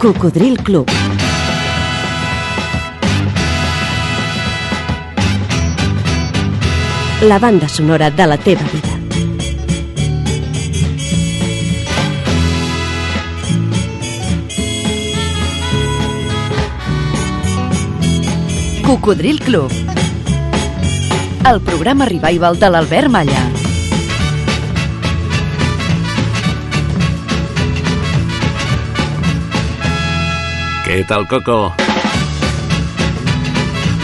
Cocodril Club. La banda sonora de la teva vida. Cocodril Club. El programa revival de l'Albert Malla. Què tal, Coco?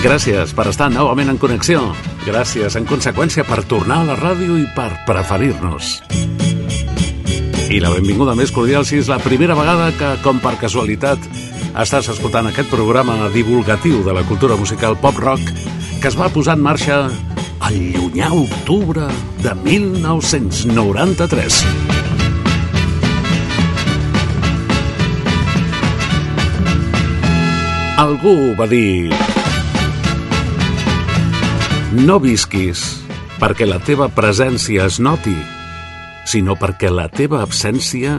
Gràcies per estar novament en connexió. Gràcies, en conseqüència, per tornar a la ràdio i per preferir-nos. I la benvinguda més cordial si és la primera vegada que, com per casualitat, estàs escoltant aquest programa divulgatiu de la cultura musical pop-rock que es va posar en marxa al llunyà octubre de 1993. Algú va dir... No visquis perquè la teva presència es noti, sinó perquè la teva absència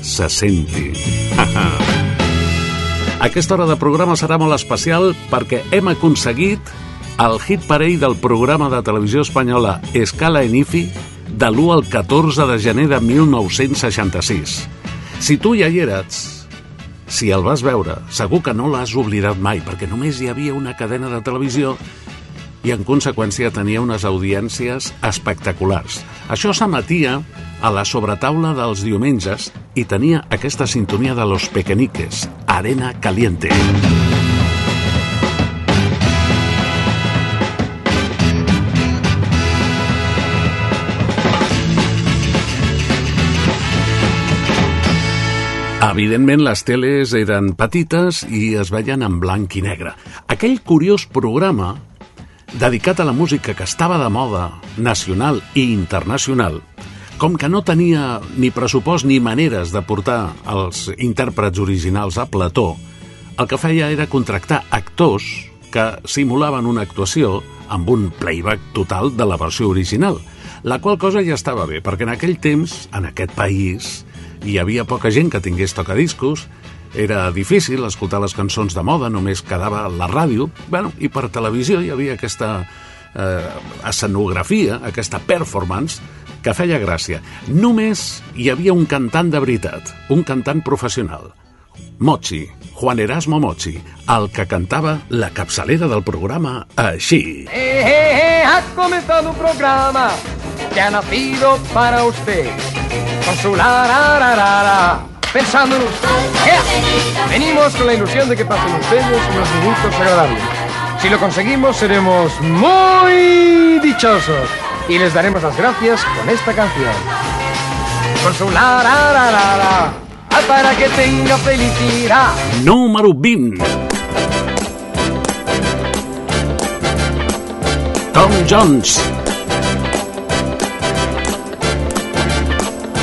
se senti. Aquesta hora de programa serà molt especial perquè hem aconseguit el hit parell del programa de televisió espanyola Escala en IFI de l'1 al 14 de gener de 1966. Si tu ja hi eres, si el vas veure, segur que no l'has oblidat mai, perquè només hi havia una cadena de televisió i en conseqüència tenia unes audiències espectaculars. Això s'emetia a la sobretaula dels diumenges i tenia aquesta sintonia de Los Pequeñiques, Arena Caliente. Evidentment, les teles eren petites i es veien en blanc i negre. Aquell curiós programa dedicat a la música que estava de moda, nacional i internacional, com que no tenia ni pressupost ni maneres de portar els intèrprets originals a plató, el que feia era contractar actors que simulaven una actuació amb un playback total de la versió original, la qual cosa ja estava bé, perquè en aquell temps, en aquest país, hi havia poca gent que tingués tocadiscos, era difícil escoltar les cançons de moda, només quedava la ràdio, bueno, i per televisió hi havia aquesta eh, escenografia, aquesta performance, que feia gràcia. Només hi havia un cantant de veritat, un cantant professional, Mochi, Juan Erasmo Mochi, el que cantava la capçalera del programa així. ¡Eh, eh, eh! Ha comenzado un programa que ha nacido para usted. Con su la, la, la, la. Pensando en usted. Venimos con la ilusión de que pasen ustedes unos minutos agradables. Si lo conseguimos, seremos muy dichosos. Y les daremos las gracias con esta canción. Con su la, la, la, la, la. Ah, Para que tenga felicidad. Número 20. Tom Jones.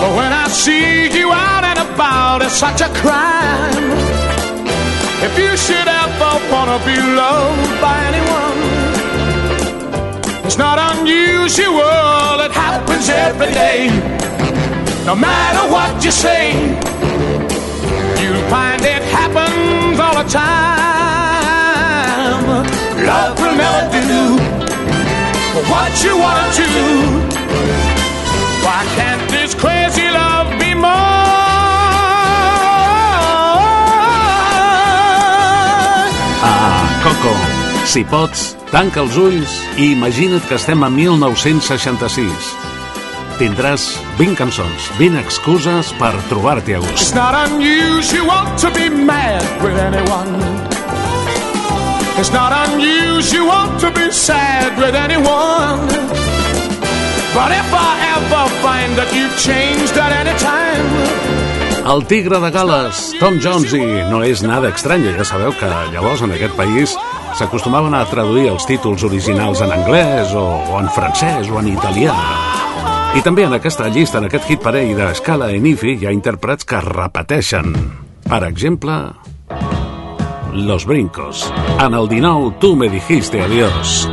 But when I see you out and about, it's such a crime. If you should ever wanna be loved by anyone, it's not unusual, it happens every day. No matter what you say, you'll find it happens all the time. Love will never do what you wanna do. Why can't this crazy love be mine? Ah, Coco, si pots, tanca els ulls i imagina't que estem a 1966. Tindràs 20 cançons, 20 excuses per trobar-t'hi a It's gust. not unusual to be mad with anyone. It's not unusual to be sad with anyone. But if I ever find that you've changed at any time, El tigre de Gales, Tom Jones, i no és nada estrany, ja sabeu que llavors en aquest país s'acostumaven a traduir els títols originals en anglès o, o en francès o en italià. I també en aquesta llista, en aquest hit parell d'Escala en Ifi, hi ha intèrprets que repeteixen. Per exemple, Los Brincos. En el 19, tu me dijiste adiós.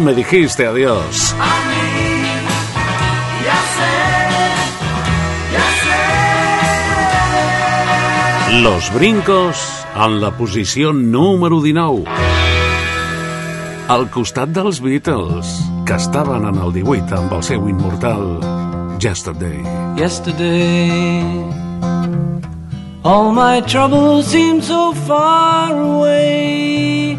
Me dijiste adiós. Los brincos en la posició número 19. Al costat dels Beatles, que estaven en el 18 amb el seu immortal Yesterday. Yesterday All my troubles seem so far away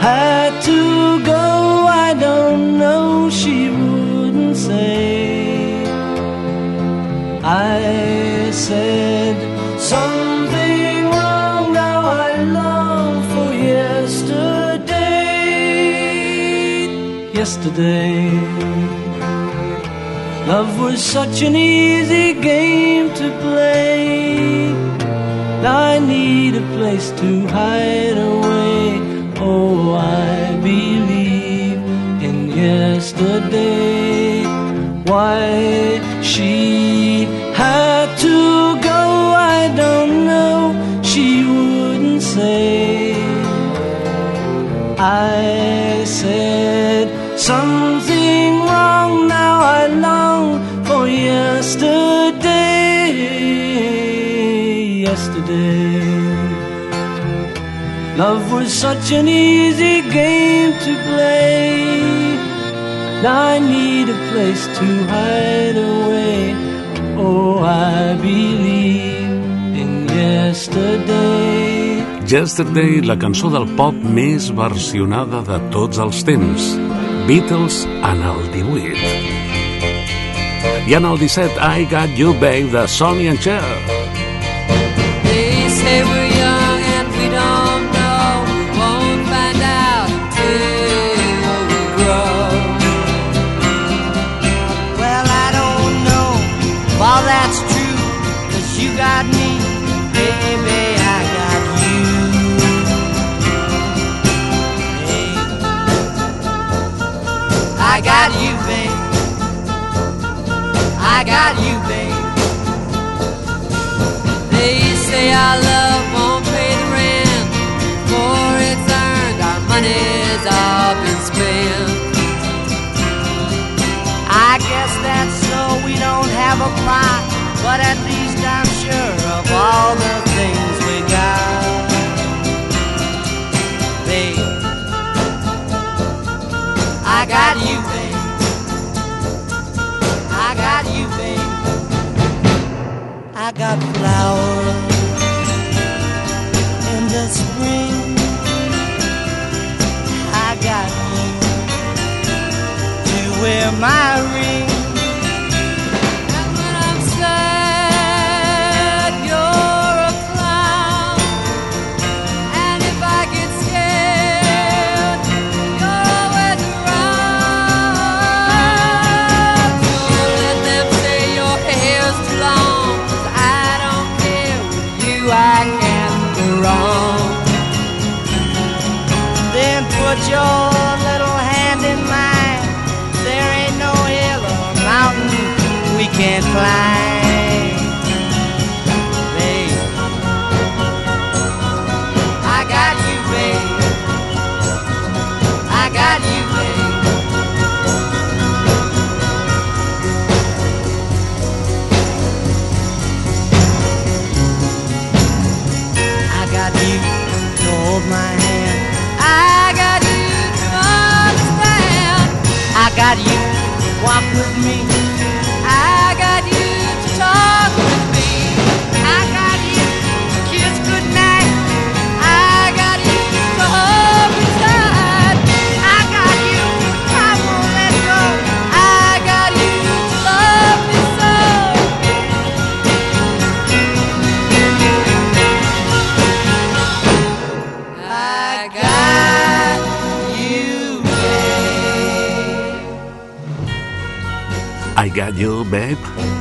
had to go, I don't know, she wouldn't say. I said something wrong, now I long for yesterday. Yesterday. Love was such an easy game to play. I need a place to hide away. Oh, I believe in yesterday. Why she had to go, I don't know. She wouldn't say. I said something Love was such an easy game to play. Now I need a place to hide away. Oh, I believe in yesterday. Yesterday, la cançó del pop més versionada de tots els temps. Beatles en el 18. I en el 17, I Got You Babe, de Sonny and Cher. They say we're a plot, but at least I'm sure of all the things we got. Babe, I got you, babe. I got you, babe. I got flowers in the spring. I got you to wear my ring. Got You, Babe.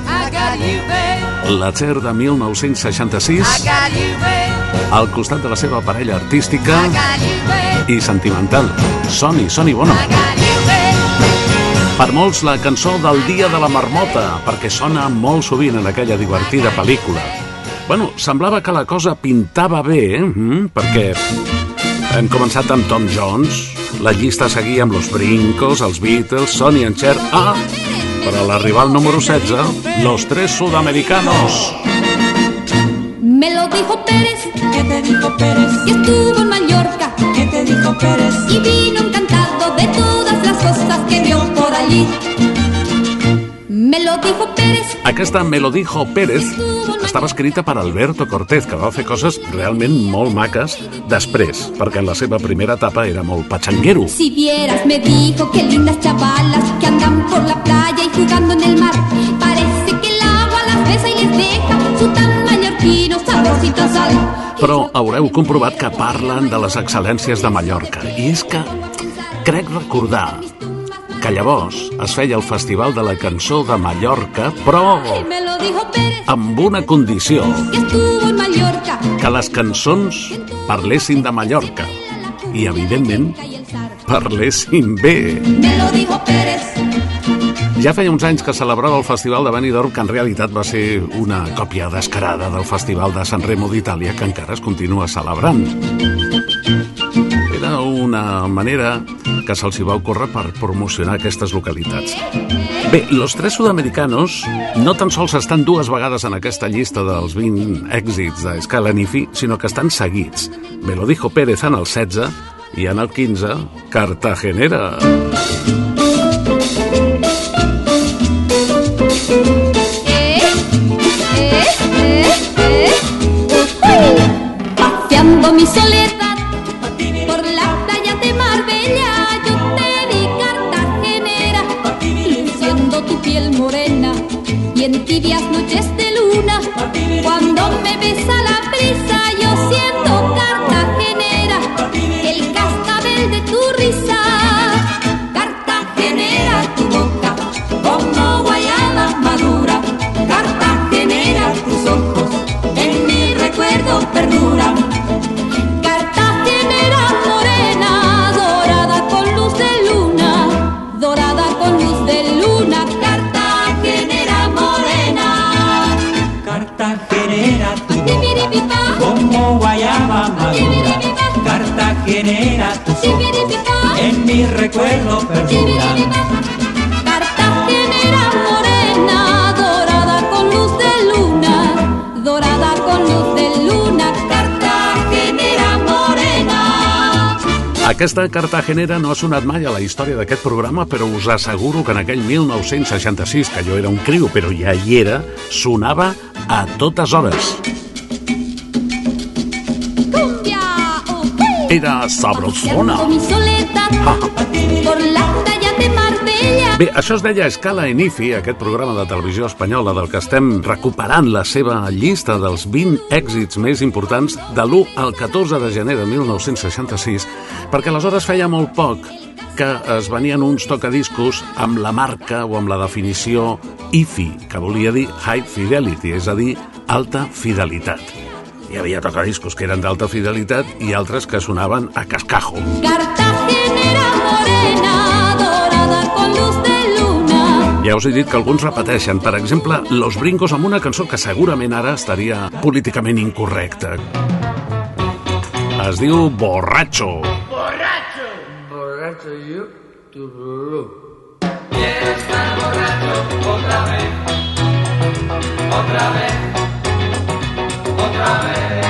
I got you, babe. La Cher de 1966, I got you, babe. al costat de la seva parella artística I got you, babe. i sentimental, Sonny, Sonny Bono. I got you, babe. Per molts, la cançó del Dia de la Marmota, perquè sona molt sovint en aquella divertida pel·lícula. Bueno, semblava que la cosa pintava bé, eh? Mm, perquè hem començat amb Tom Jones, la llista seguia amb Los Brincos, els Beatles, Sonny and Cher... Ah, però a l'arribar al número 16, Los Tres Sudamericanos. Me lo dijo Pérez, ¿Qué te dijo Pérez? que estuvo en Mallorca ¿Qué te dijo Pérez? y vino encantado de todas las cosas que vio por allí. Me lo dijo Pérez, Aquesta Me lo dijo Pérez estava escrita per Alberto Cortés, que va fer coses realment molt maques després, perquè en la seva primera etapa era molt patxanguero. si vieras, me dijo que lindas chavalas que andan por la playa y jugando en el mar. Parece que el agua las besa y les deja su tan mallorquino saborcito sal. Però haureu comprovat que parlen de les excel·lències de Mallorca. I és que crec recordar que llavors es feia el Festival de la Cançó de Mallorca, però amb una condició, que les cançons parlessin de Mallorca i, evidentment, parlessin bé. Me lo dijo Pérez. Ja feia uns anys que celebrava el Festival de Benidorm, que en realitat va ser una còpia descarada del Festival de San Remo d'Itàlia, que encara es continua celebrant. Una manera que se'ls va ocórrer per promocionar aquestes localitats. Bé, los tres sudamericanos no tan sols estan dues vegades en aquesta llista dels 20 èxits de Scala Nifi, sinó que estan seguits. Me lo dijo Pérez en el 16 i en el 15, Cartagenera. Paseando mi soledad morena y en tibias noches de luna. Cuando me besa la brisa, Ojos, en mi recuerdo perduran. Cartagenera morena, dorada con luz de luna, dorada con luz de luna, Cartagenera morena. Aquesta cartagenera no ha sonat mai a la història d'aquest programa, però us asseguro que en aquell 1966, que jo era un criu, però ja hi era, sonava a totes hores. Era sabrosona. Bé, això es deia Escala en IFI, aquest programa de televisió espanyola del que estem recuperant la seva llista dels 20 èxits més importants de l'1 al 14 de gener de 1966, perquè aleshores feia molt poc que es venien uns tocadiscos amb la marca o amb la definició IFI, que volia dir High Fidelity, és a dir, alta fidelitat. Hi havia tocadiscos que eren d'alta fidelitat i altres que sonaven a cascajo. Cartagenera morena, dorada con luz de luna. Ja us he dit que alguns repeteixen. Per exemple, Los Brincos amb una cançó que segurament ara estaria políticament incorrecta. Es diu Borracho. Borracho you, tururú. Amen.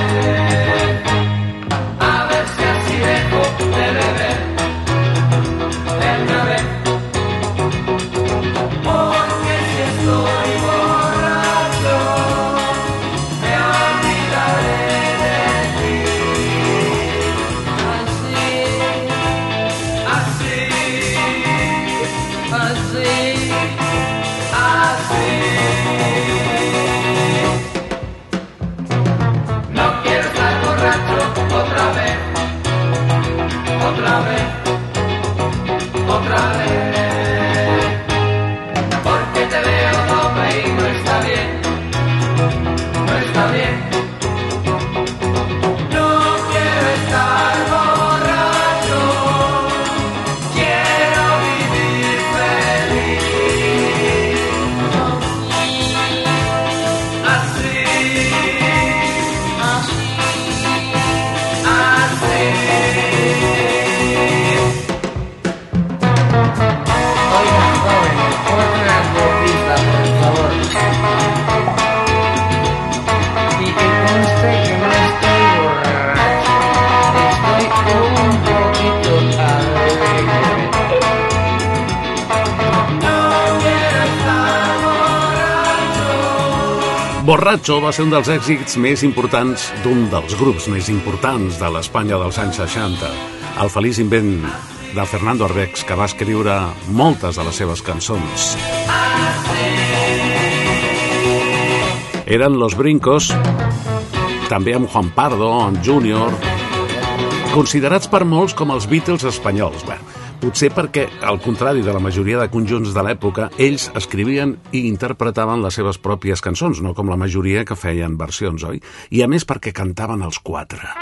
Borracho va ser un dels èxits més importants d'un dels grups més importants de l'Espanya dels anys 60. El feliç invent de Fernando Arbex, que va escriure moltes de les seves cançons. Eren Los Brincos, també amb Juan Pardo, amb Junior, considerats per molts com els Beatles espanyols. Bé, potser perquè, al contrari de la majoria de conjunts de l'època, ells escrivien i interpretaven les seves pròpies cançons, no com la majoria que feien versions, oi? I a més perquè cantaven els quatre.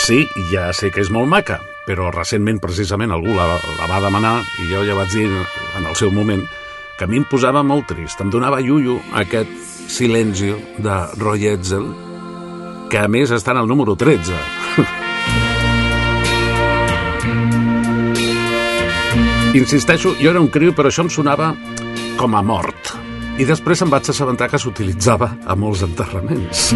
Sí, ja sé que és molt maca, però recentment precisament algú la, la va demanar i jo ja vaig dir en el seu moment que a mi em posava molt trist, em donava iullo aquest silencio de Roy Edsel, que a més està en el número 13. Insisteixo, jo era un criu, però això em sonava com a mort. I després em vaig assabentar que s'utilitzava a molts enterraments.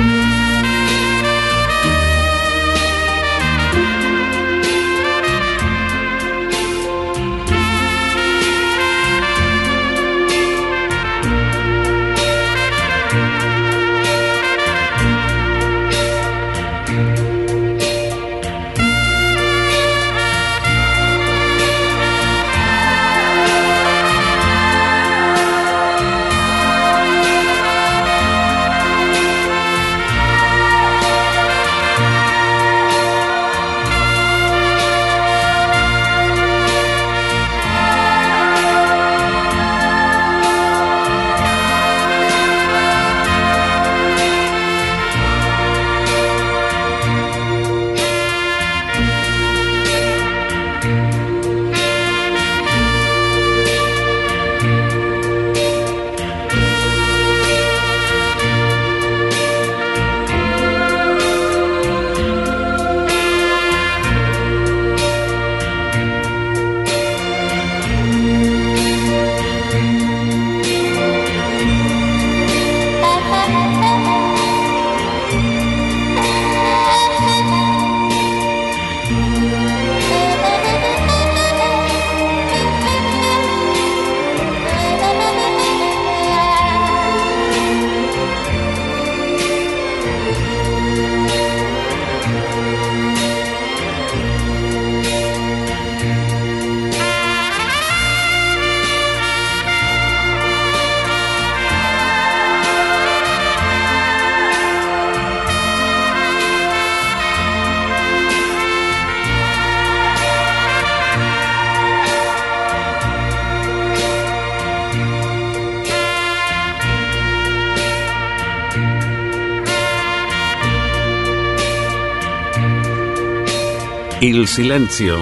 Il Silencio,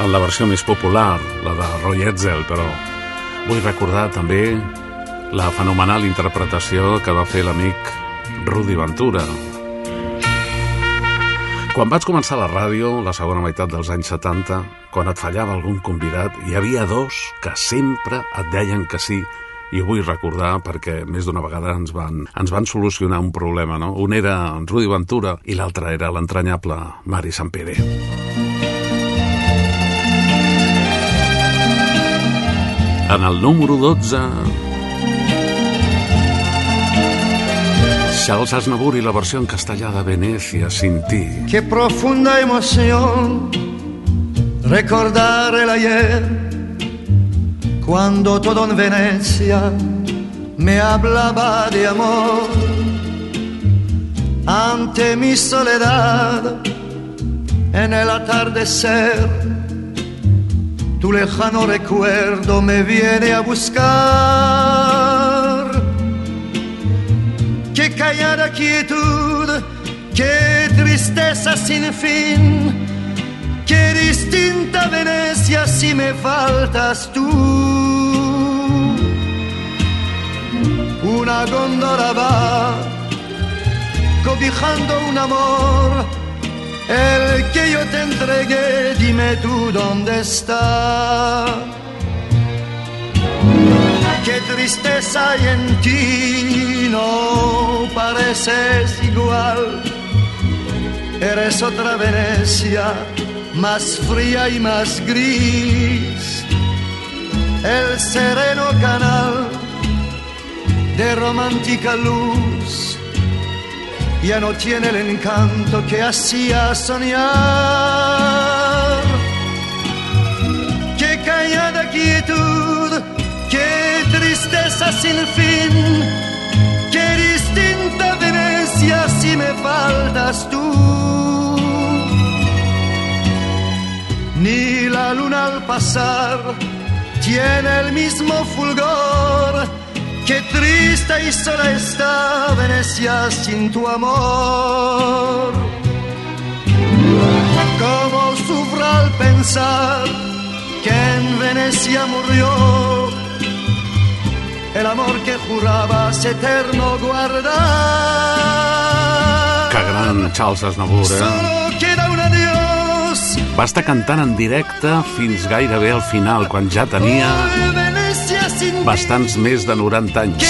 en la versió més popular, la de Roy Edsel, però vull recordar també la fenomenal interpretació que va fer l'amic Rudi Ventura. Quan vaig començar la ràdio, la segona meitat dels anys 70, quan et fallava algun convidat, hi havia dos que sempre et deien que sí, i ho vull recordar perquè més d'una vegada ens van, ens van solucionar un problema, no? Un era Rudi Ventura i l'altre era l'entranyable Mari Sampere. En el número 12... Charles Aznavour i la versió en castellà de Venecia sin ti. Qué profunda emoción recordar el ayer cuando todo en Venecia me hablaba de amor. Ante mi soledad en el atardecer, tu lejano recuerdo me viene a buscar. Qué callada quietud, qué tristeza sin fin, qué distinta Venecia si me faltas tú. Una góndola va cobijando un amor, el que yo te entregué, dime tú dónde está. Qué tristeza hay en ti, no pareces igual. Eres otra Venecia, más fría y más gris. El sereno canal de romántica luz ya no tiene el encanto que hacía soñar. Qué callada quietud, qué tristeza sin fin, qué distinta Venecia si me faltas tú. Ni la luna al pasar tiene el mismo fulgor. Qué triste y sola está Venecia sin tu amor. Cómo sufro al pensar que en Venecia murió el amor que jurabas eterno guardar. Que gran Charles Aznavour, eh? Solo queda un adiós. Va estar cantant en directe fins gairebé al final, quan ja tenia bastants més de 90 anys.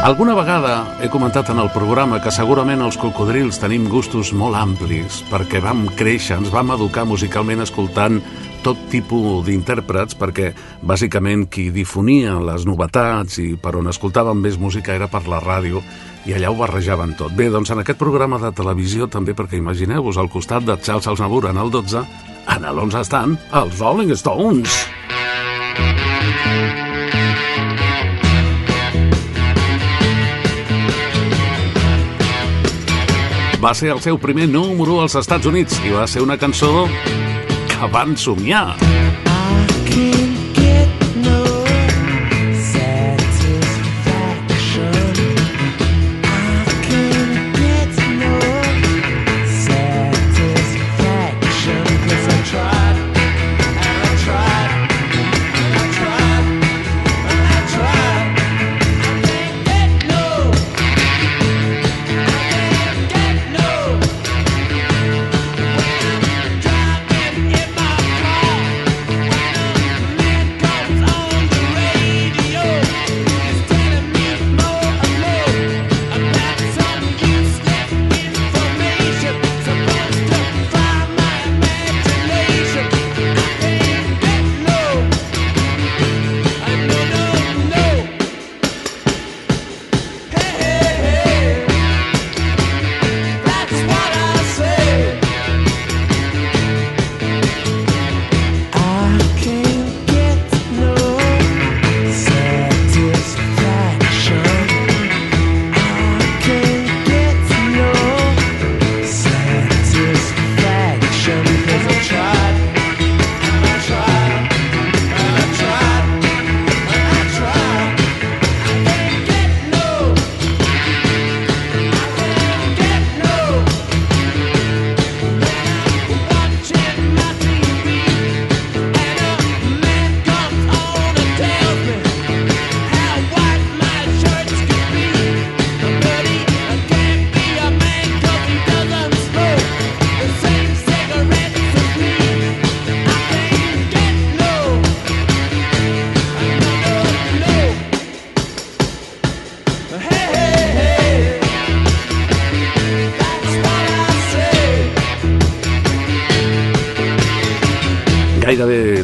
Alguna vegada he comentat en el programa que segurament els cocodrils tenim gustos molt amplis perquè vam créixer, ens vam educar musicalment escoltant tot tipus d'intèrprets perquè bàsicament qui difonia les novetats i per on escoltàvem més música era per la ràdio i allà ho barrejaven tot. Bé, doncs en aquest programa de televisió també perquè imagineu-vos al costat de Charles Aznavour en el 12 en l'11 estan els Rolling Stones. Va ser el seu primer número als Estats Units i va ser una cançó que van somiar. gairebé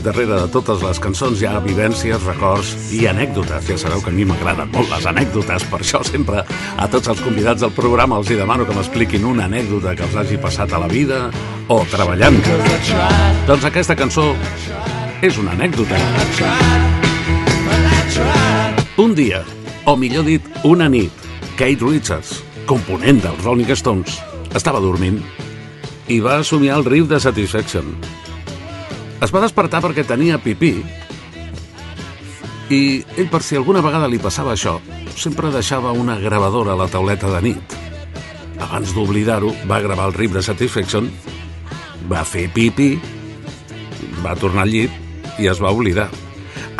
darrere de totes les cançons hi ha vivències, records i anècdotes. Ja sabeu que a mi m'agraden molt les anècdotes, per això sempre a tots els convidats del programa els hi demano que m'expliquin una anècdota que els hagi passat a la vida o treballant. Doncs aquesta cançó és una anècdota. Un dia, o millor dit, una nit, Kate Richards, component dels Rolling Stones, estava dormint i va somiar el riu de Satisfaction. Es va despertar perquè tenia pipí i ell, per si alguna vegada li passava això, sempre deixava una gravadora a la tauleta de nit. Abans d'oblidar-ho, va gravar el riu de Satisfaction, va fer pipí, va tornar al llit i es va oblidar.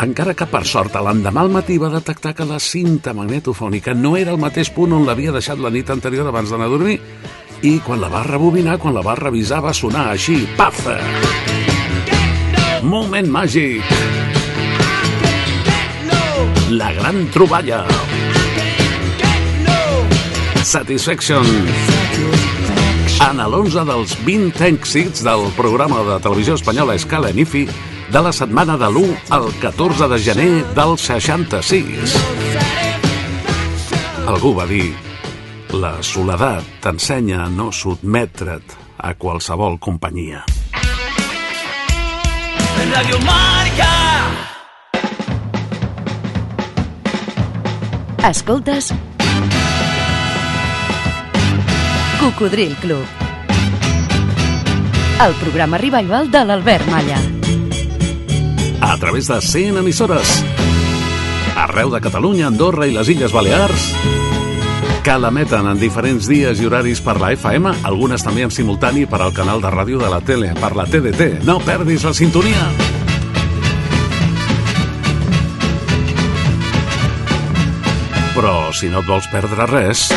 Encara que, per sort, l'endemà al matí va detectar que la cinta magnetofònica no era el mateix punt on l'havia deixat la nit anterior abans d'anar a dormir i quan la va rebobinar, quan la va revisar, va sonar així, paf! Moment màgic! La gran troballa! Satisfaction! En l'11 dels 20 èxits del programa de televisió espanyola Escala en IFI de la setmana de l'1 al 14 de gener del 66. Algú va dir la soledat t'ensenya a no sotmetre't a qualsevol companyia. Radio Marca. Escoltes Cocodril Club. El programa revival de l'Albert Malla. A través de 100 emissores. Arreu de Catalunya, Andorra i les Illes Balears que l'emeten en diferents dies i horaris per la FM, algunes també en simultani per al canal de ràdio de la tele, per la TDT. No perdis la sintonia! Però si no et vols perdre res,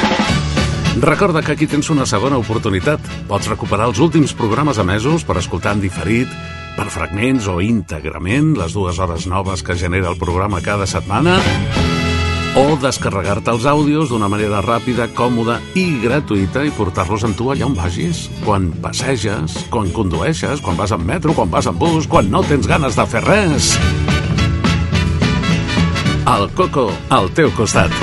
recorda que aquí tens una segona oportunitat. Pots recuperar els últims programes emesos per escoltar en diferit, per fragments o íntegrament les dues hores noves que genera el programa cada setmana o descarregar-te els àudios d'una manera ràpida, còmoda i gratuïta i portar-los amb tu allà on vagis, quan passeges, quan condueixes, quan vas en metro, quan vas en bus, quan no tens ganes de fer res. El Coco, al teu costat.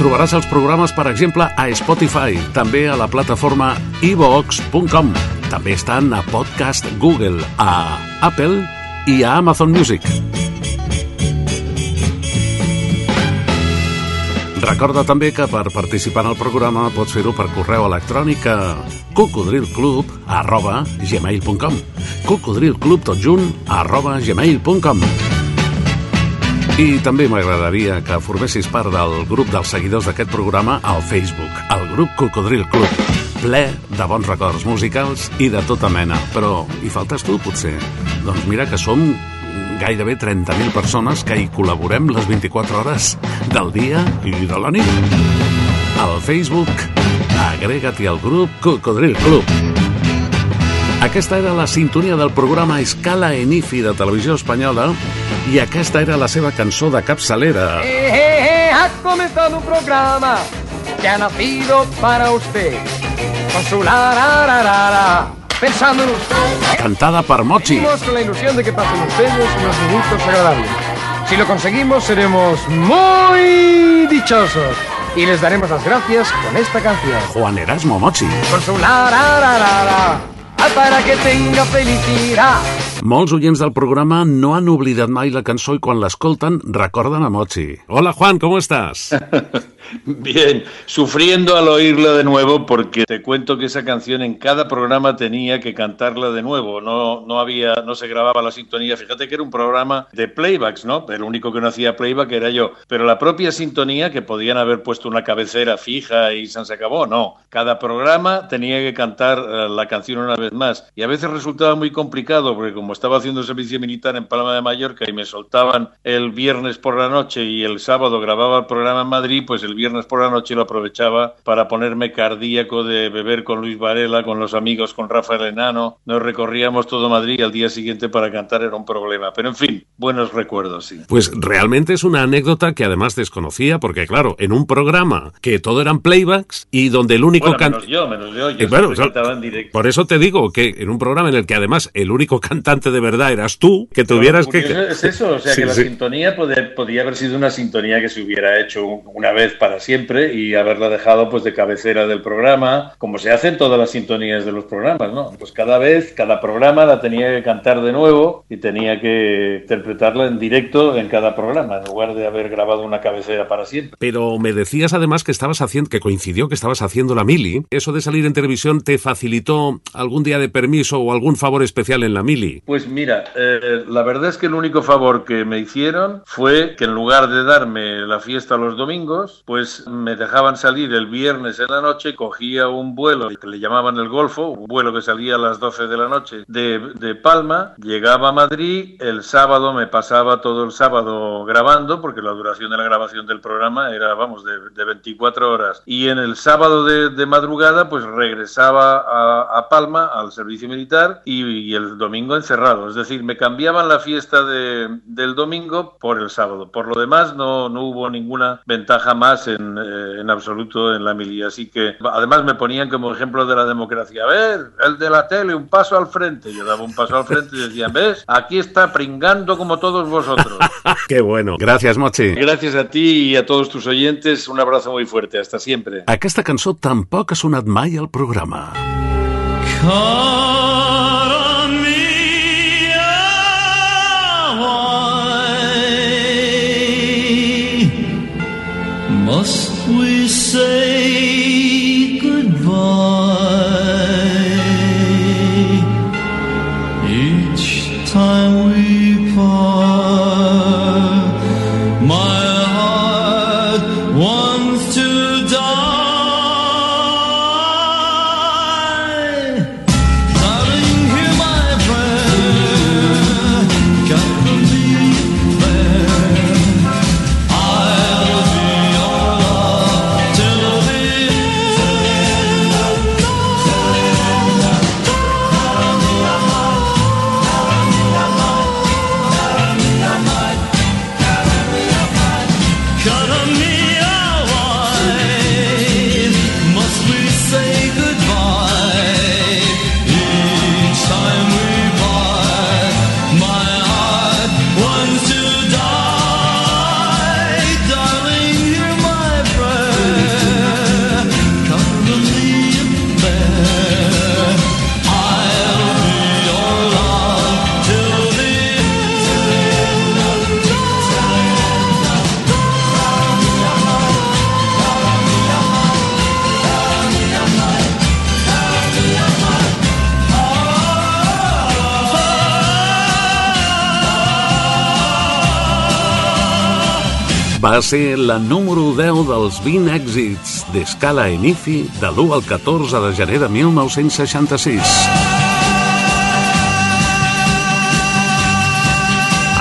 Trobaràs els programes, per exemple, a Spotify, també a la plataforma ivox.com. També estan a Podcast Google, a Apple i a Amazon Music. Recorda també que per participar en el programa pots fer-ho per correu electrònic a cocodrilclub arroba gmail.com cocodrilclub tot junt arroba gmail.com i també m'agradaria que formessis part del grup dels seguidors d'aquest programa al Facebook, el grup Cocodril Club, ple de bons records musicals i de tota mena. Però hi faltes tu, potser? Doncs mira que som gairebé 30.000 persones que hi col·laborem les 24 hores del dia i de la nit. Al Facebook, agrega-t'hi al grup Cocodril Club. Aquesta era la sintonia del programa Escala en IFI de Televisió Espanyola i aquesta era la seva cançó de capçalera. Eh, eh, eh, ha comenzado un programa que ha nacido para usted. Con su la, la, la, la, la, pensando en usted. Cantada per Mochi. Con la ilusión de que pasen ustedes unos minutos agradables. Si lo conseguimos, seremos muy dichosos. Y les daremos las gracias con esta canción. Juan Erasmo Mochi. Con su la, la, la, la, para que tenga felicidad. Molts oients del programa no han oblidat mai la cançó i quan l'escolten recorden a Mochi. Hola Juan, ¿cómo estás? Bien, sufriendo al oírla de nuevo porque te cuento que esa canción en cada programa tenía que cantarla de nuevo, no, no había, no se grababa la sintonía, fíjate que era un programa de playbacks, ¿no? El único que no hacía playback era yo, pero la propia sintonía que podían haber puesto una cabecera fija y se acabó, no, cada programa tenía que cantar eh, la canción una vez más y a veces resultaba muy complicado porque como estaba haciendo servicio militar en Palma de Mallorca y me soltaban el viernes por la noche y el sábado grababa el programa en Madrid, pues el viernes por la noche lo aprovechaba para ponerme cardíaco de beber con Luis Varela, con los amigos, con Rafael Enano. Nos recorríamos todo Madrid y al día siguiente para cantar era un problema. Pero en fin, buenos recuerdos, sí. Pues realmente es una anécdota que además desconocía, porque claro, en un programa que todo eran playbacks y donde el único Bueno, menos yo, menos yo. Yo Eh, bueno, yo- cantaba en directo. Por eso te digo, que en un programa en el que además el único cantante de verdad eras tú, que tuvieras que... Es eso, o sea, Sí, que la sí. sintonía pod- podía haber sido una sintonía que se hubiera hecho un- una vez para siempre y haberla dejado pues de cabecera del programa, como se hace en todas las sintonías de los programas, ¿no? Pues cada vez, cada programa la tenía que cantar de nuevo y tenía que interpretarla en directo en cada programa, en lugar de haber grabado una cabecera para siempre. Pero me decías además que estabas haciendo, que coincidió que estabas haciendo la mili. ¿Eso de salir en televisión te facilitó algún día de permiso o algún favor especial en la mili? Pues mira, eh, la verdad es que el único favor que me hicieron fue que en lugar de darme la fiesta los domingos, pues me dejaban salir el viernes en la noche, cogía un vuelo que le llamaban el Golfo, un vuelo que salía a las 12 de la noche de, de Palma, llegaba a Madrid, el sábado me pasaba todo el sábado grabando, porque la duración de la grabación del programa era, vamos, de, de 24 horas, y en el sábado de, de madrugada, pues regresaba a, a Palma, al servicio militar, y, y el domingo encerrado. Es decir, me cambiaban la fiesta de- del domingo por el sábado. Por lo demás, no, no hubo ninguna ventaja más en, eh, en absoluto en la mili. Así que, además, me ponían como ejemplo de la democracia. A ver, el de la tele, un paso al frente. Yo daba un paso al frente y decían, ¿ves? Aquí está pringando como todos vosotros. Qué bueno. Gracias, Mochi. Gracies a ti y a todos tus oyentes. Un abrazo muy fuerte. Hasta siempre. Aquesta cançó tampoc ha sonat mai al programa. Cara Va ser la número 10 dels 20 èxits d'Escala Enifi de l'1 al 14 de gener de 1966.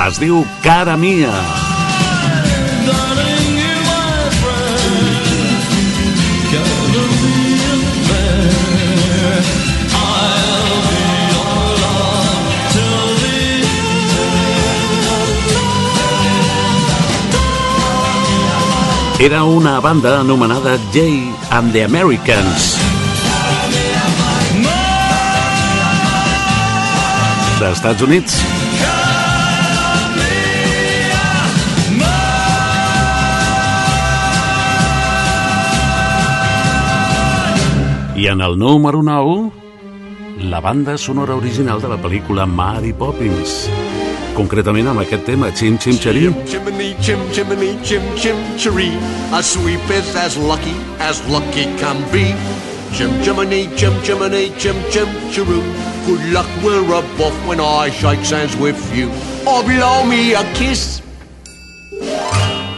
Es diu Cara Mia. Era una banda anomenada Jay and the Americans. D'Estats Units. I en el número 9, la banda sonora original de la pel·lícula Mary Poppins. Concretament amb aquest tema, Chim Chim Cheree. Chimney, chim, chimney, chim, chim, cheree. A sweep is as lucky as lucky can be. Chim, chimney, chim, chimney, chim, chim, cheroo. Good luck, we're above when I shake hands with you. Or blow me a kiss.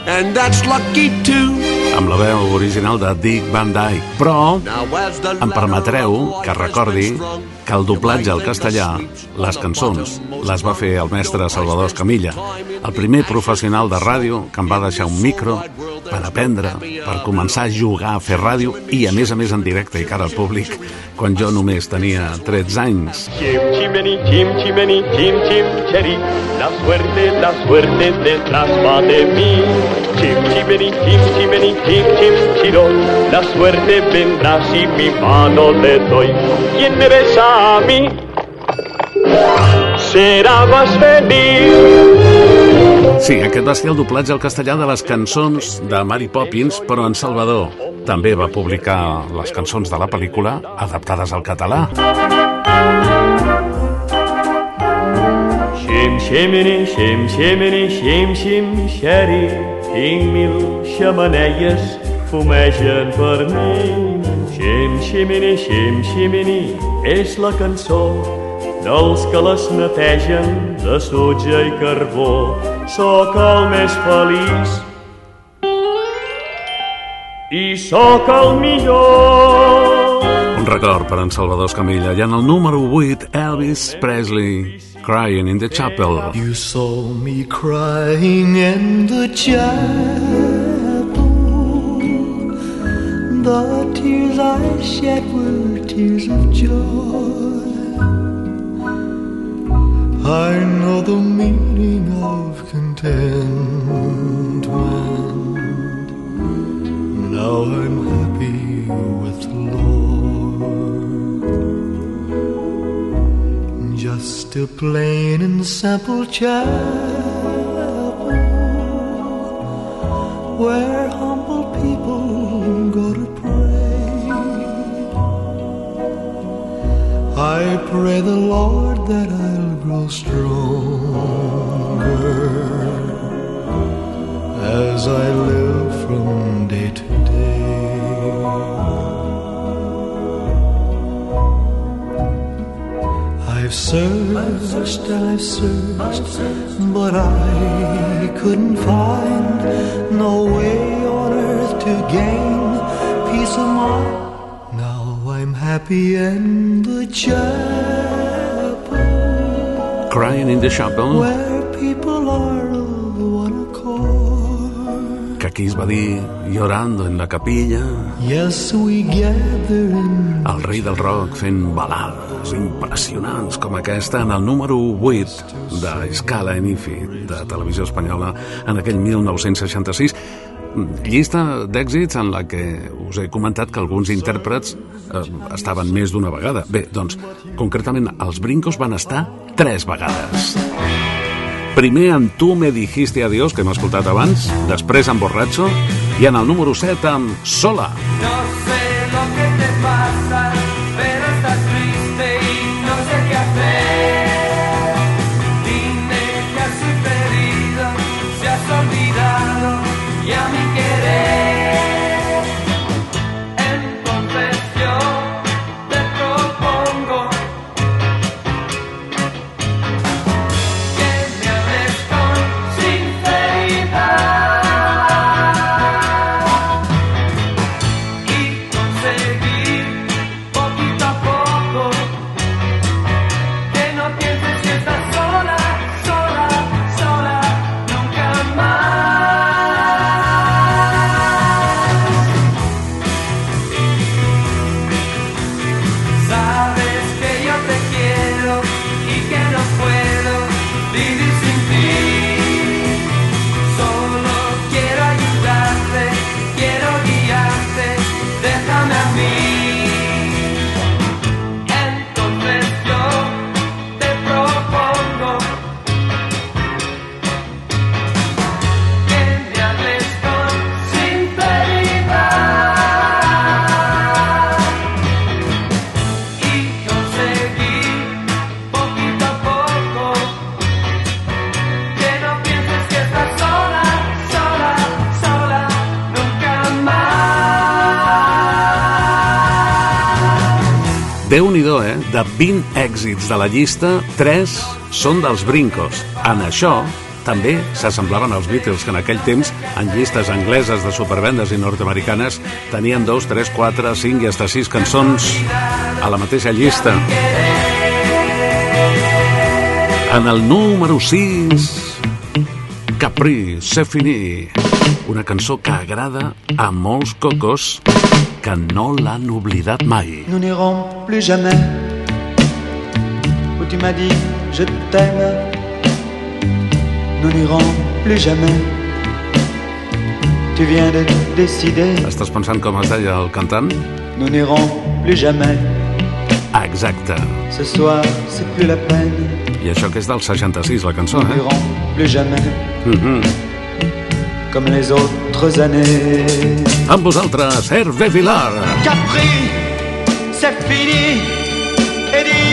And that's lucky too. Amb la veu original de Dick Van Dyke. Però em permetreu que recordi que el doblatge al castellà, les cançons, les va fer el mestre Salvador Escamilla, el primer professional de ràdio que em va deixar un micro per aprendre, per començar a jugar, a fer ràdio i, a més a en directe i cara al públic, quan jo només tenia 13 anys. Chim chimeni, chim chimeni, chim chim cheri. La suerte, la suerte detrás va de mí. Chim chimeni, chim chimeni, chim chim chiro. La suerte vendrá si mi mano le doy. ¿Quién me besa a mí? Sí, aquest va ser el doblatge al castellà de les cançons de Mary Poppins, però en Salvador també va publicar les cançons de la pel·lícula adaptades al català. Xim ximeni, xim ximeni, xim xim xeri. Tinc mil xamaneies, fumegen per mi. Xim ximeni, xim ximeni, és la cançó dels que les netegen de sutge i carbó. Sóc el més feliç i sóc el millor. Un record per en Salvador Escamilla. I en el número 8, Elvis Presley, Crying in the Chapel. You saw me crying in the chapel. The tears I shed were tears of joy. I know the meaning of contentment. Now I'm happy with the Lord. Just a plain and simple chapel where I pray the Lord that I'll grow stronger as I live from day to day. I've searched and I've searched, but I couldn't find no way on earth to gain peace of mind. Happy in the chapel. Crying in the Chapel, where people are of one accord. que aquí es va dir Llorando en la capilla, Yes, we gather in el rei del rock fent balades impressionants com aquesta en el número 8 de Scala Enifi de Televisió Espanyola en aquell 1966 llista d'èxits en la que us he comentat que alguns intèrprets eh, estaven més d'una vegada. Bé, doncs, concretament, els Brincos van estar tres vegades. Primer amb Tu me dijiste adiós, que hem escoltat abans, després amb Borracho, i en el número 7 amb Sola. No De 20 èxits de la llista, 3 són dels Brincos. En això també s'assemblaven als Beatles, que en aquell temps, en llistes angleses de supervendes i nord-americanes, tenien 2, 3, 4, 5 i hasta 6 cançons a la mateixa llista. En el número 6, Capri, c'est fini. Una cançó que agrada a molts cocos que no l'han oblidat mai. Nous n'irons plus jamais tu m'as dit je t'aime. Nous n'irons plus jamais. Tu viens de décider. Estàs pensant com es deia el cantant? Nous n'irons plus jamais. Exacte. Ce soir, c'est plus la peine. I això que és del 66, la cançó, Nous eh? n'irons plus jamais Mhm. comme les autres années. Amb vosaltres, Hervé Vilar. Capri, c'est fini. Et que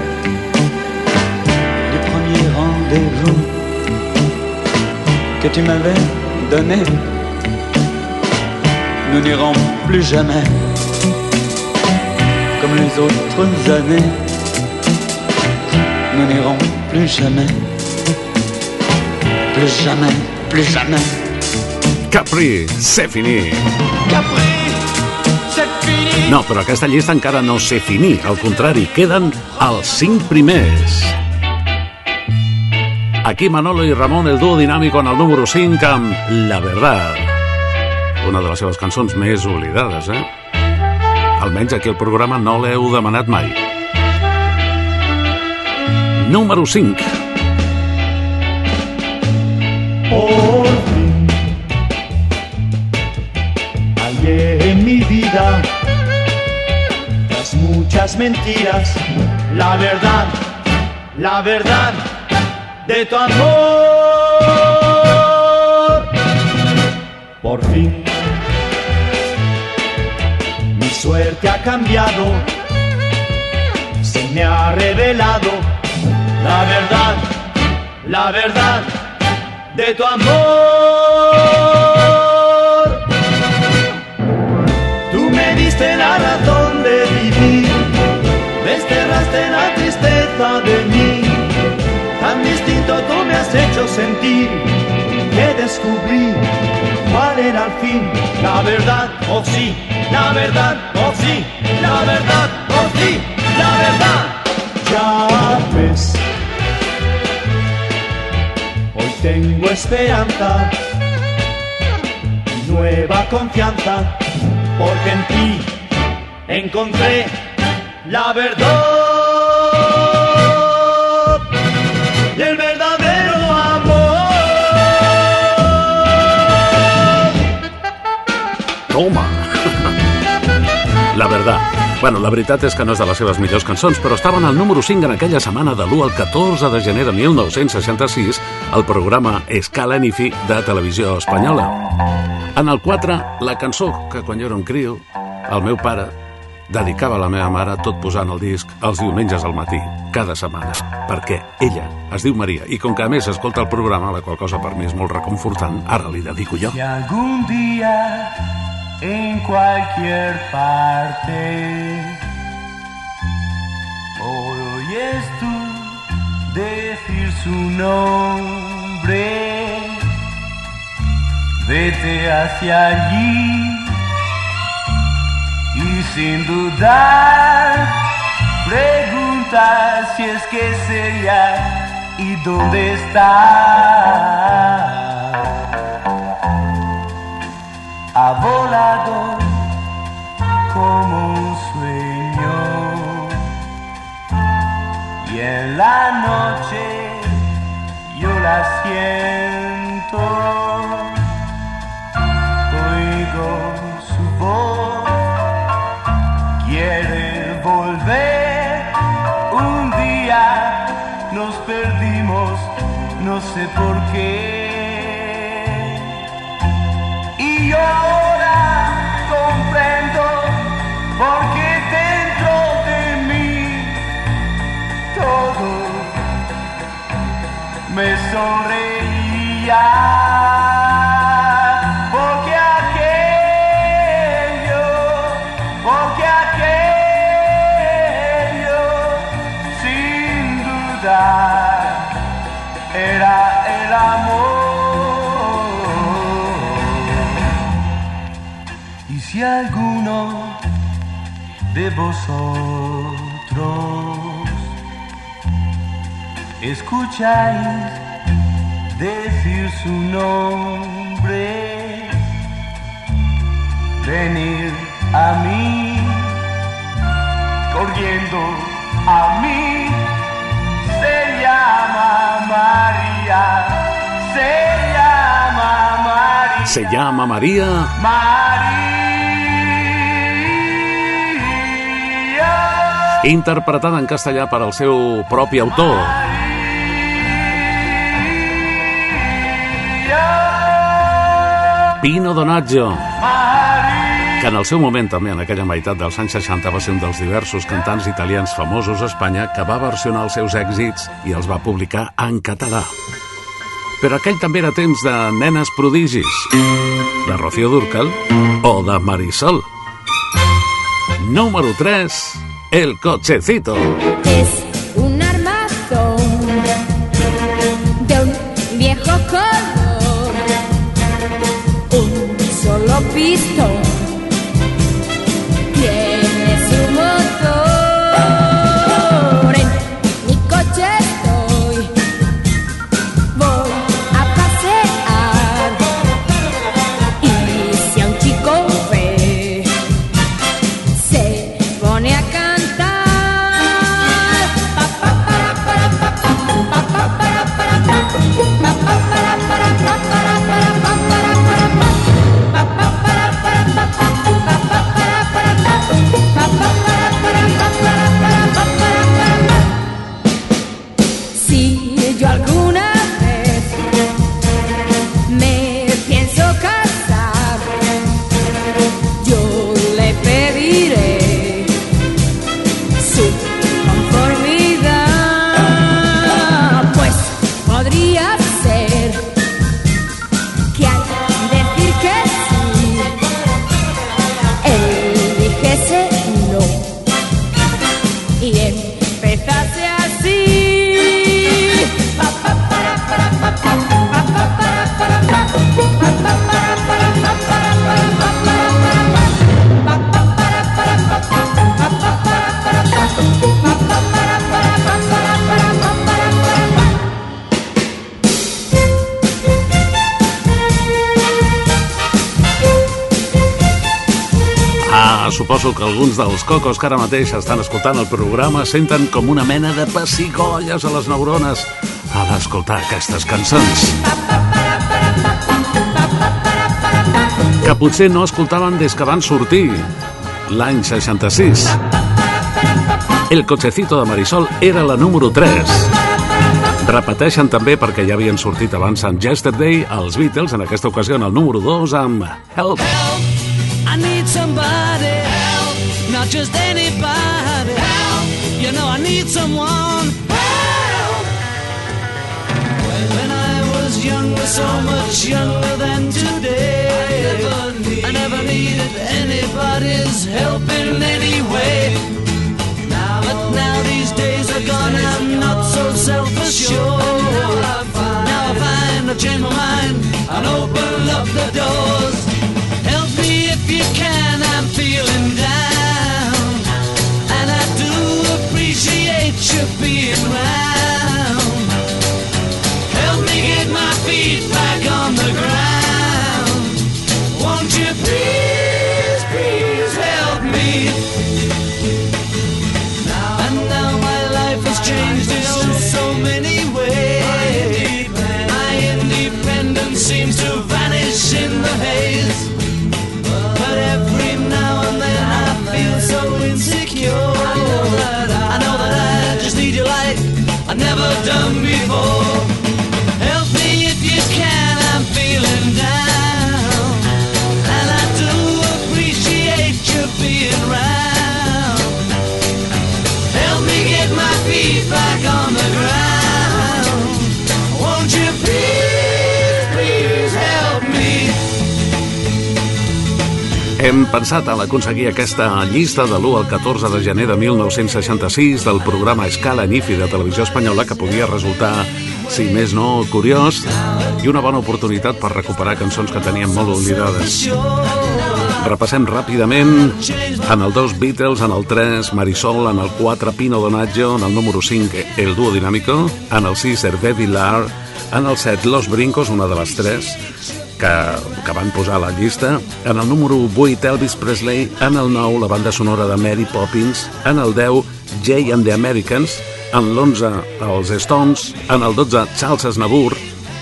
premier rendez-vous que tu m'avais donné. Nous n'irons plus jamais comme les autres années. Nous n'irons plus jamais. Plus jamais, plus jamais. Capri, c'est fini. Capri, c'est fini. No, però aquesta llista encara no sé finir. Al contrari, queden els cinc primers. Aquí Manolo i Ramon, el dúo dinàmico en el número 5 amb La Verdad. Una de les seves cançons més oblidades, eh? Almenys aquí al programa no l'heu demanat mai. Número 5. Por fin hallé en mi vida las muchas mentiras, la verdad, la verdad de tu amor. Por fin mi suerte ha cambiado, se me ha revelado la verdad, la verdad de tu amor. Tú me diste la razón de vivir, desterraste la tristeza de mí. Distinto tú me has hecho sentir. Que descubrí cuál era al fin. La verdad, oh sí, la verdad, oh sí, la verdad, oh sí, la verdad. Ya ves, hoy tengo esperanza, nueva confianza, porque en ti encontré la verdad Toma! La verdad. Bueno, la veritat és que no és de les seves millors cançons, però estaven al número 5 en aquella setmana de l'1 al 14 de gener de 1966 al programa Escala ni fi de televisió espanyola. En el 4, la cançó que quan jo era un crio, el meu pare dedicava a la meva mare tot posant el disc els diumenges al matí, cada setmana, perquè ella es diu Maria i com que a més escolta el programa, la qual cosa per mi és molt reconfortant, ara li dedico jo. Y algún día, en cualquier parte, oyes tú decir su nombre. Vete hacia allí y sin dudar pregunta si es que es ella y dónde está. Ha volado como un sueño y en la noche yo la siento. Oigo su voz, quiere volver. Un día nos perdimos, no sé por qué. Y ahora comprendo porque dentro de mí todo me sonreía. De vosotros. Escucháis decir su nombre, venir a mí, corriendo a mí, se llama María, se llama María. Se llama María interpretada en castellà per al seu propi autor. Pino Donaggio, que en el seu moment també, en aquella meitat dels anys 60, va ser un dels diversos cantants italians famosos a Espanya que va versionar els seus èxits i els va publicar en català. Però aquell també era temps de nenes prodigis, de Rocío Durcal o de Marisol. Número 3, El Cochecito. Es un armazón de un viejo color, un solo pistón. Alguns dels cocos que ara mateix estan escoltant el programa senten com una mena de pessigolles a les neurones a l'escoltar aquestes cançons. Que potser no escoltaven des que van sortir l'any 66. El cochecito de Marisol era la número 3. Repeteixen també perquè ja havien sortit abans amb Yesterday els Beatles, en aquesta ocasió en el número 2 amb Help. I need somebody help, not just anybody help. You know I need someone help. When I was younger, so much younger than today, I never, need, I never needed anybody's help in any way. Now, but now these days are gone, I'm not so selfish shore. Now I find I've changed my mind and open up the doors. Help me if you can, I'm feeling down. picture being line. Hem pensat en aconseguir aquesta llista de l'1 al 14 de gener de 1966 del programa Escala Nifi de Televisió Espanyola que podia resultar, si més no, curiós i una bona oportunitat per recuperar cançons que teníem molt oblidades. Repassem ràpidament en el 2 Beatles, en el 3 Marisol, en el 4 Pino Donaggio, en el número 5 El Dúo Dinámico, en el 6 Hervé Villar, en el 7 Los Brincos, una de les tres que, que van posar a la llista, en el número 8 Elvis Presley, en el 9 la banda sonora de Mary Poppins, en el 10 Jay and the Americans, en l'11 els Stones, en el 12 Charles Aznavour,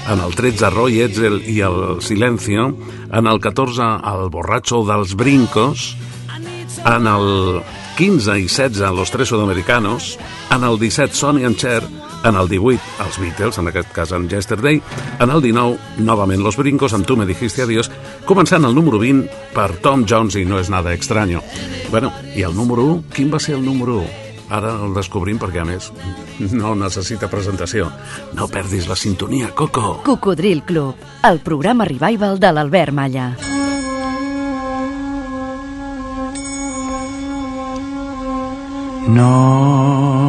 en el 13 Roy Edsel i el Silencio, en el 14 el Borracho dels Brincos, en el 15 i 16 Los Tres Sudamericanos, en el 17 Sonny and Cher, en el 18 els Beatles, en aquest cas en Yesterday, en el 19 novament Los Brincos amb Tu me dijiste adiós, començant el número 20 per Tom Jones i No és nada extraño. Bueno, i el número 1, quin va ser el número 1? Ara el descobrim perquè, a més, no necessita presentació. No perdis la sintonia, Coco. Cocodril Club, el programa revival de l'Albert Malla. No,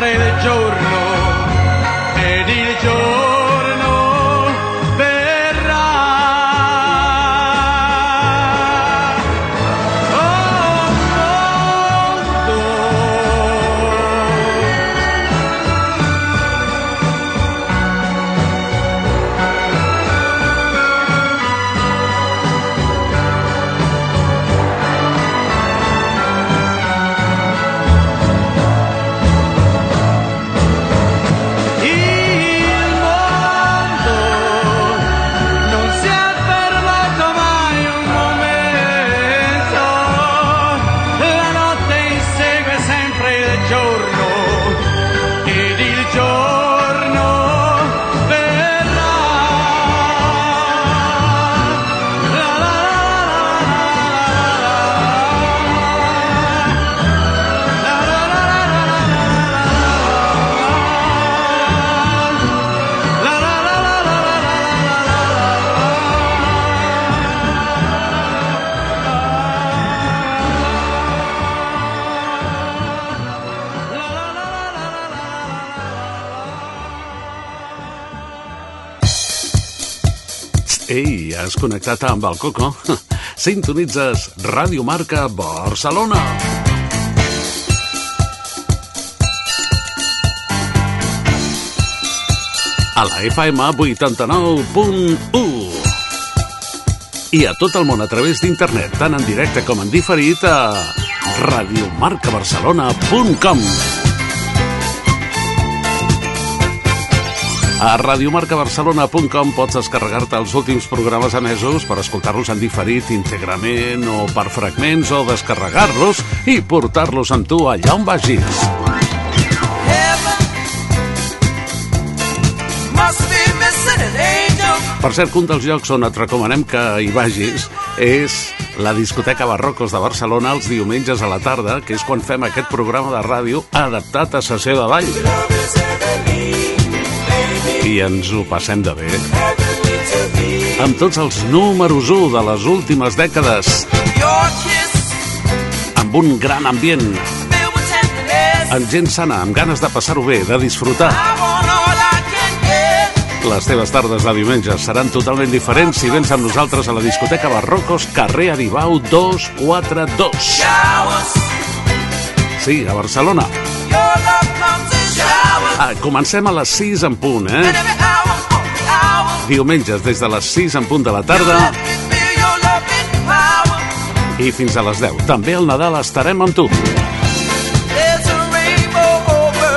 breve giorno connectat amb el Coco, sintonitzes Ràdio Marca Barcelona. A la FM 89.1 i a tot el món a través d'internet, tant en directe com en diferit a radiomarcabarcelona.com A radiomarcabarcelona.com pots descarregar-te els últims programes emesos per escoltar-los en diferit íntegrament o per fragments o descarregar-los i portar-los amb tu allà on vagis. Per cert, un dels llocs on et recomanem que hi vagis és la discoteca Barrocos de Barcelona els diumenges a la tarda, que és quan fem aquest programa de ràdio adaptat a sessió de ball. I ens ho passem de bé. Amb tots els números 1 de les últimes dècades, amb un gran ambient, amb gent sana, amb ganes de passar-ho bé, de disfrutar. Les teves tardes de diumenge seran totalment diferents si vens amb nosaltres a la discoteca Barrocos, carrer Aribau 242. Showers. Sí, a Barcelona. Ah, comencem a les 6 en punt, eh? Diumenges des de les 6 en punt de la tarda i fins a les 10. També al Nadal estarem amb tu.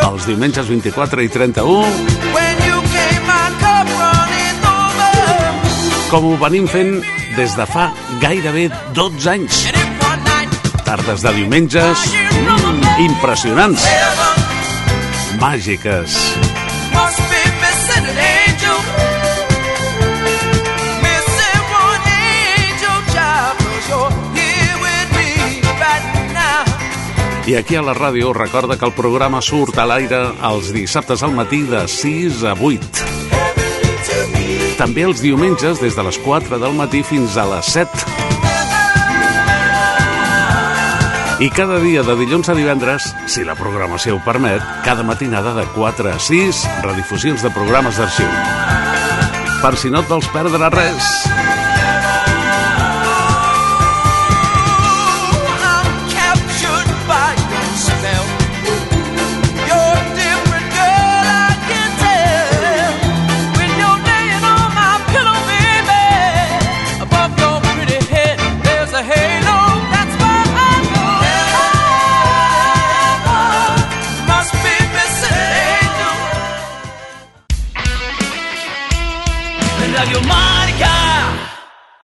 Els diumenges 24 i 31, When you came, my cup running over. com ho venim fent des de fa gairebé 12 anys. Tardes de diumenges mm, impressionants, màgiques. Must be missing an angel. I aquí a la ràdio recorda que el programa surt a l'aire els dissabtes al matí de 6 a 8. També els diumenges des de les 4 del matí fins a les 7. I cada dia de dilluns a divendres, si la programació ho permet, cada matinada de 4 a 6, redifusions de programes d'arxiu. Per si no et vols perdre res.